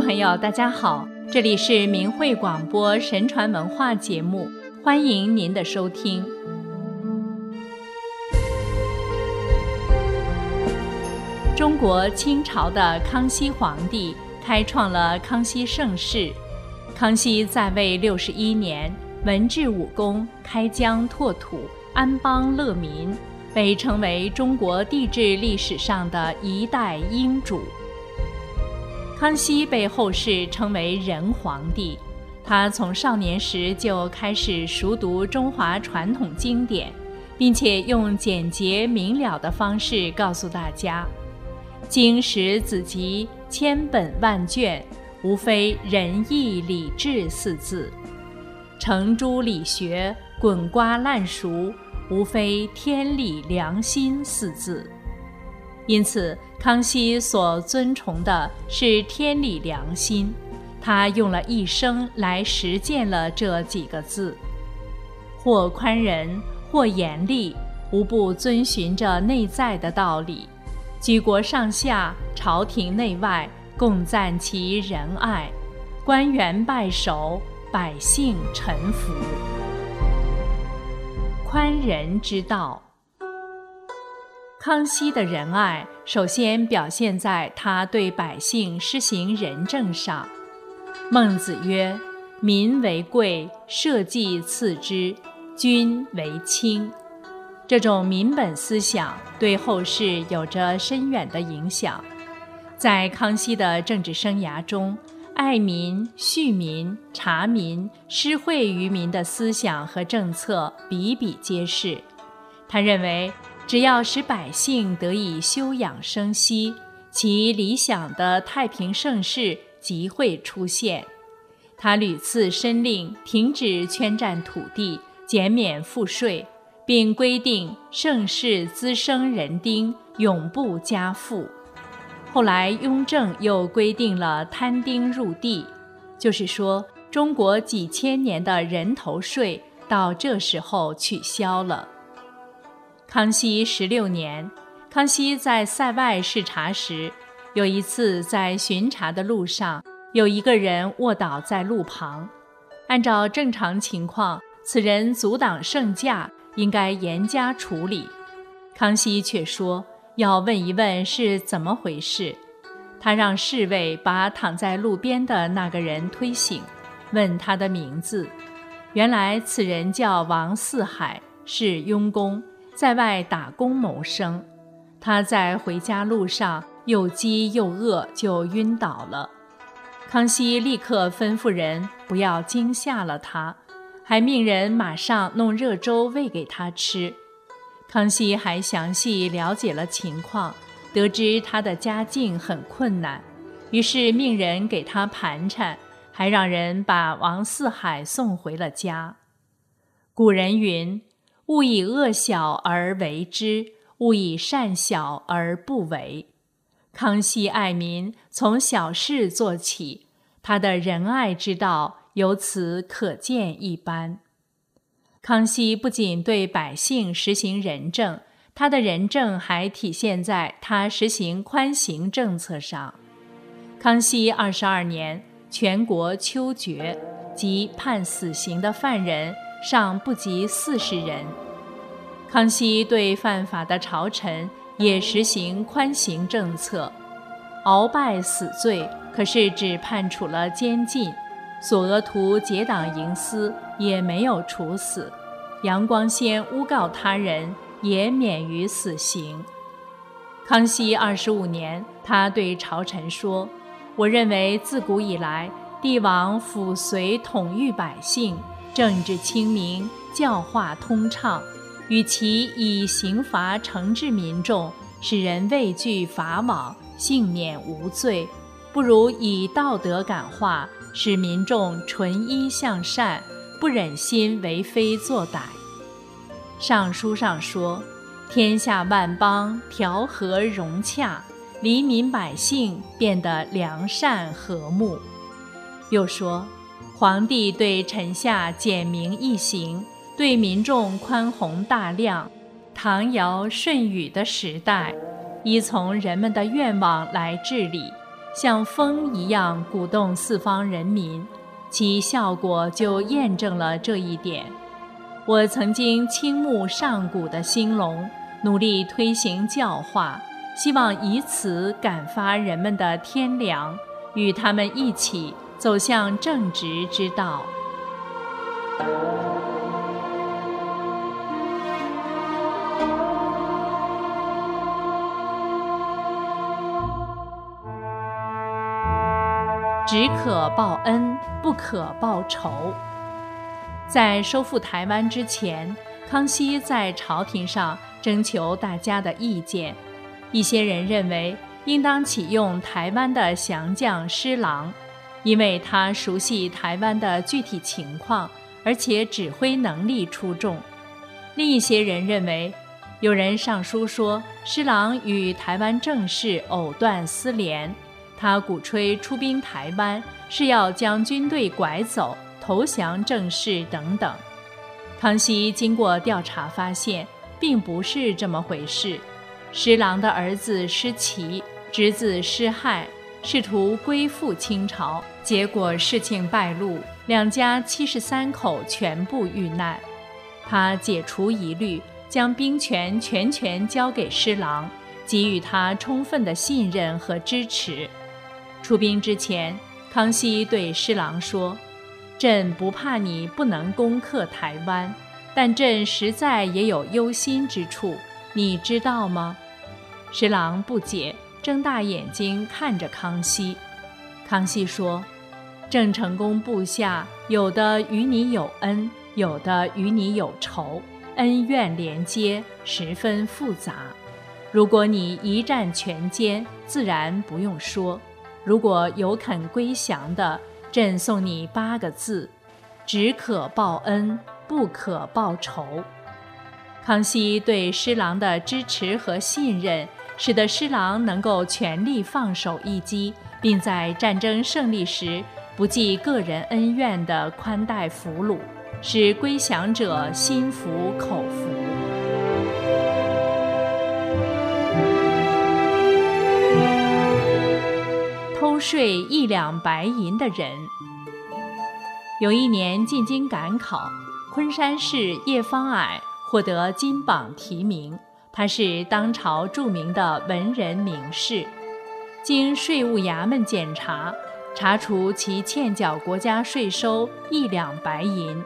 朋友，大家好，这里是明慧广播神传文化节目，欢迎您的收听。中国清朝的康熙皇帝开创了康熙盛世。康熙在位六十一年，文治武功，开疆拓土，安邦乐民，被称为中国帝制历史上的一代英主。康熙被后世称为仁皇帝，他从少年时就开始熟读中华传统经典，并且用简洁明了的方式告诉大家。经史子集千本万卷，无非仁义礼智四字；程朱理学滚瓜烂熟，无非天理良心四字。因此，康熙所尊崇的是天理良心，他用了一生来实践了这几个字，或宽仁，或严厉，无不遵循着内在的道理。举国上下、朝廷内外共赞其仁爱，官员拜首，百姓臣服。宽仁之道，康熙的仁爱首先表现在他对百姓施行仁政上。孟子曰：“民为贵，社稷次之，君为轻。”这种民本思想对后世有着深远的影响，在康熙的政治生涯中，爱民、恤民、察民、施惠于民的思想和政策比比皆是。他认为，只要使百姓得以休养生息，其理想的太平盛世即会出现。他屡次申令停止圈占土地，减免赋税。并规定盛世滋生人丁，永不加赋。后来雍正又规定了摊丁入地，就是说中国几千年的人头税到这时候取消了。康熙十六年，康熙在塞外视察时，有一次在巡查的路上，有一个人卧倒在路旁。按照正常情况，此人阻挡圣驾。应该严加处理，康熙却说要问一问是怎么回事。他让侍卫把躺在路边的那个人推醒，问他的名字。原来此人叫王四海，是佣工，在外打工谋生。他在回家路上又饥又饿，就晕倒了。康熙立刻吩咐人不要惊吓了他。还命人马上弄热粥喂给他吃。康熙还详细了解了情况，得知他的家境很困难，于是命人给他盘缠，还让人把王四海送回了家。古人云：“勿以恶小而为之，勿以善小而不为。”康熙爱民，从小事做起，他的仁爱之道。由此可见一斑。康熙不仅对百姓实行仁政，他的仁政还体现在他实行宽刑政策上。康熙二十二年，全国秋决，即判死刑的犯人尚不及四十人。康熙对犯法的朝臣也实行宽刑政策，鳌拜死罪，可是只判处了监禁。索额图结党营私也没有处死，杨光先诬告他人也免于死刑。康熙二十五年，他对朝臣说：“我认为自古以来，帝王辅随统御百姓，政治清明，教化通畅。与其以刑罚惩治民众，使人畏惧法网，幸免无罪，不如以道德感化。”使民众纯一向善，不忍心为非作歹。上书上说：“天下万邦调和融洽，黎民百姓变得良善和睦。”又说：“皇帝对臣下简明易行，对民众宽宏大量。唐尧舜禹的时代，依从人们的愿望来治理。”像风一样鼓动四方人民，其效果就验证了这一点。我曾经倾慕上古的兴隆，努力推行教化，希望以此感发人们的天良，与他们一起走向正直之道。只可报恩，不可报仇。在收复台湾之前，康熙在朝廷上征求大家的意见。一些人认为应当启用台湾的降将施琅，因为他熟悉台湾的具体情况，而且指挥能力出众。另一些人认为，有人上书说施琅与台湾政事藕断丝连。他鼓吹出兵台湾是要将军队拐走、投降郑氏等等。康熙经过调查发现，并不是这么回事。施琅的儿子施齐、侄子施亥试图归附清朝，结果事情败露，两家七十三口全部遇难。他解除疑虑，将兵权全权交给施琅，给予他充分的信任和支持。出兵之前，康熙对施琅说：“朕不怕你不能攻克台湾，但朕实在也有忧心之处，你知道吗？”施琅不解，睁大眼睛看着康熙。康熙说：“郑成功部下有的与你有恩，有的与你有仇，恩怨连接，十分复杂。如果你一战全歼，自然不用说。”如果有肯归降的，朕送你八个字：只可报恩，不可报仇。康熙对施琅的支持和信任，使得施琅能够全力放手一击，并在战争胜利时不计个人恩怨的宽待俘虏，使归降者心服口服。偷税一两白银的人。有一年进京赶考，昆山市叶方矮获得金榜题名。他是当朝著名的文人名士。经税务衙门检查，查处其欠缴国家税收一两白银。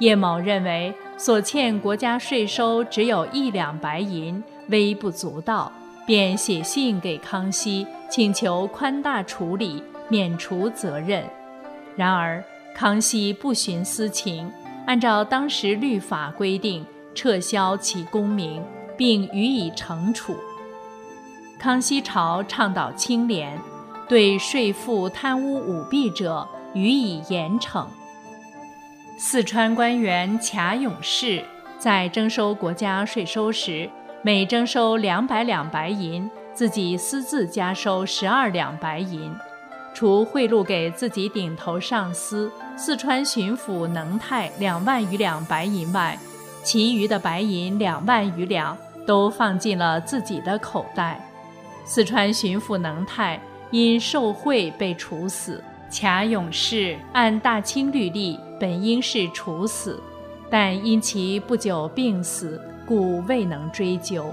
叶某认为所欠国家税收只有一两白银，微不足道。便写信给康熙，请求宽大处理，免除责任。然而康熙不徇私情，按照当时律法规定，撤销其功名，并予以惩处。康熙朝倡导清廉，对税赋贪污舞弊者予以严惩。四川官员贾永士在征收国家税收时。每征收两百两白银，自己私自加收十二两白银，除贿赂给自己顶头上司四川巡抚能泰两万余两白银外，其余的白银两万余两都放进了自己的口袋。四川巡抚能泰因受贿被处死，贾永士按大清律例本应是处死，但因其不久病死。故未能追究。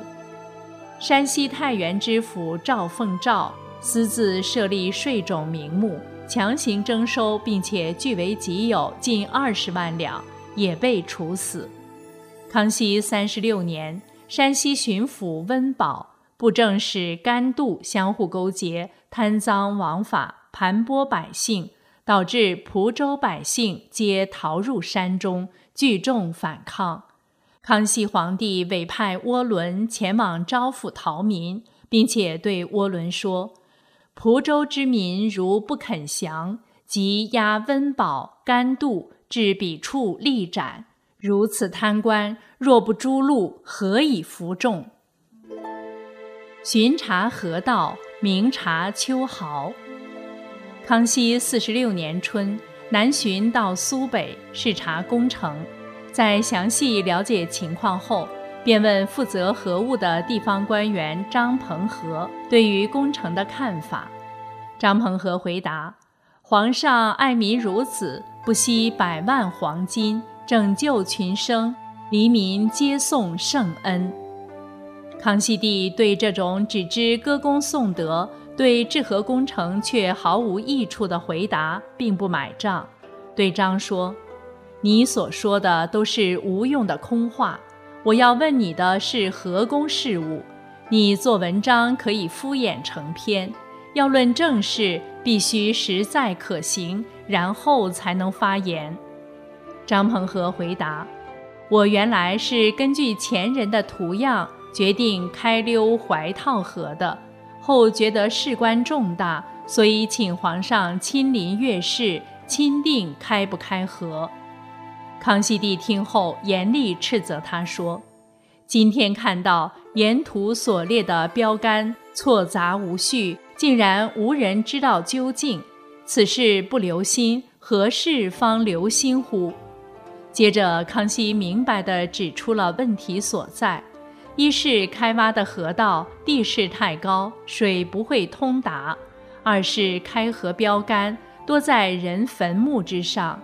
山西太原知府赵凤照私自设立税种名目，强行征收，并且据为己有近二十万两，也被处死。康熙三十六年，山西巡抚温宝、布政使甘度相互勾结，贪赃枉法，盘剥百姓，导致蒲州百姓皆逃入山中，聚众反抗。康熙皇帝委派涡轮前往招抚逃民，并且对涡轮说：“蒲州之民如不肯降，即押温饱、甘度至彼处立斩。如此贪官，若不诛戮，何以服众？”巡查河道，明察秋毫。康熙四十六年春，南巡到苏北视察工程。在详细了解情况后，便问负责河务的地方官员张鹏和对于工程的看法。张鹏和回答：“皇上爱民如子，不惜百万黄金拯救群生，黎民皆颂圣恩。”康熙帝对这种只知歌功颂德、对治河工程却毫无益处的回答并不买账，对张说：“你所说的都是无用的空话，我要问你的是河工事务。你做文章可以敷衍成篇，要论正事必须实在可行，然后才能发言。”张鹏和回答：“我原来是根据前人的图样。”决定开溜怀套河的，后觉得事关重大，所以请皇上亲临阅视，钦定开不开河。康熙帝听后严厉斥责他说：“今天看到沿途所列的标杆错杂无序，竟然无人知道究竟，此事不留心，何事方留心乎？”接着，康熙明白地指出了问题所在。一是开挖的河道地势太高，水不会通达；二是开河标杆多在人坟墓之上。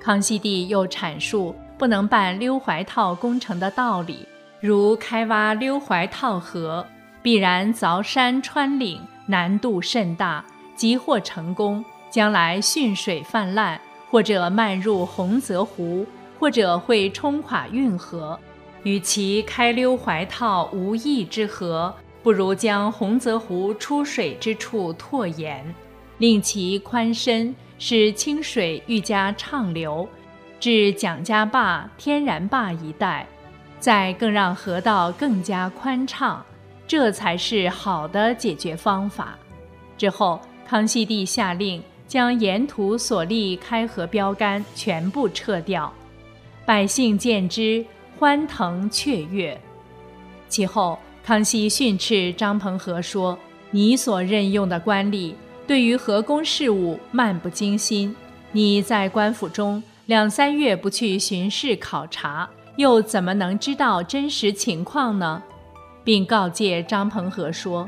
康熙帝又阐述不能办溜怀套工程的道理，如开挖溜怀套河，必然凿山穿岭，难度甚大，即或成功，将来汛水泛滥，或者漫入洪泽湖，或者会冲垮运河。与其开溜怀套无益之河，不如将洪泽湖出水之处拓延，令其宽深，使清水愈加畅流，至蒋家坝、天然坝一带，再更让河道更加宽畅，这才是好的解决方法。之后，康熙帝下令将沿途所立开河标杆全部撤掉，百姓见之。欢腾雀跃。其后，康熙训斥张鹏和说：“你所任用的官吏对于河工事务漫不经心，你在官府中两三月不去巡视考察，又怎么能知道真实情况呢？”并告诫张鹏和说：“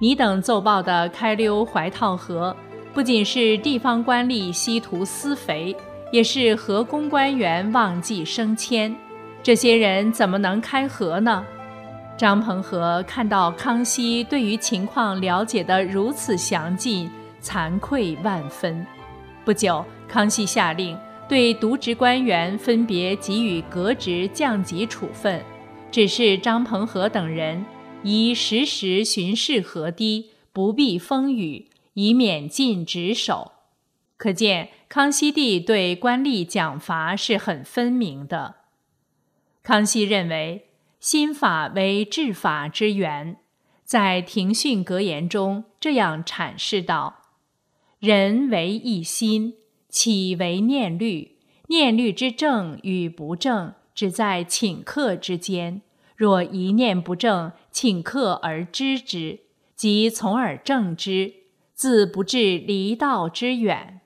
你等奏报的开溜怀套河，不仅是地方官吏稀图私肥，也是河工官员忘记升迁。”这些人怎么能开河呢？张鹏和看到康熙对于情况了解得如此详尽，惭愧万分。不久，康熙下令对渎职官员分别给予革职、降级处分，指示张鹏和等人宜时时巡视河堤，不避风雨，以免尽职守。可见康熙帝对官吏奖罚是很分明的。康熙认为，新法为治法之源，在庭训格言中这样阐释道：“人为一心，岂为念律？念律之正与不正，只在顷刻之间。若一念不正，顷刻而知之，即从而正之，自不至离道之远。”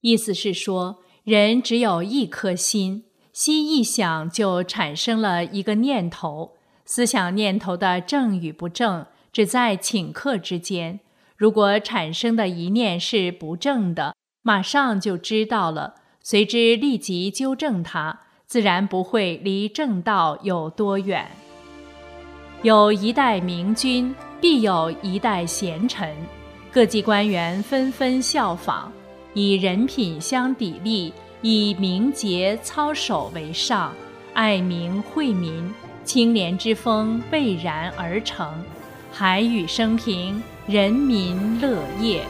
意思是说，人只有一颗心。心一想，就产生了一个念头。思想念头的正与不正，只在顷刻之间。如果产生的一念是不正的，马上就知道了，随之立即纠正它，自然不会离正道有多远。有一代明君，必有一代贤臣，各级官员纷纷效仿，以人品相砥砺。以明节操守为上，爱民惠民，清廉之风蔚然而成，海宇升平，人民乐业。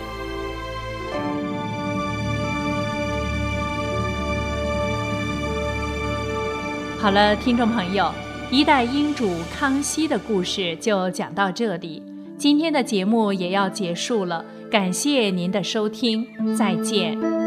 好了，听众朋友，一代英主康熙的故事就讲到这里，今天的节目也要结束了，感谢您的收听，再见。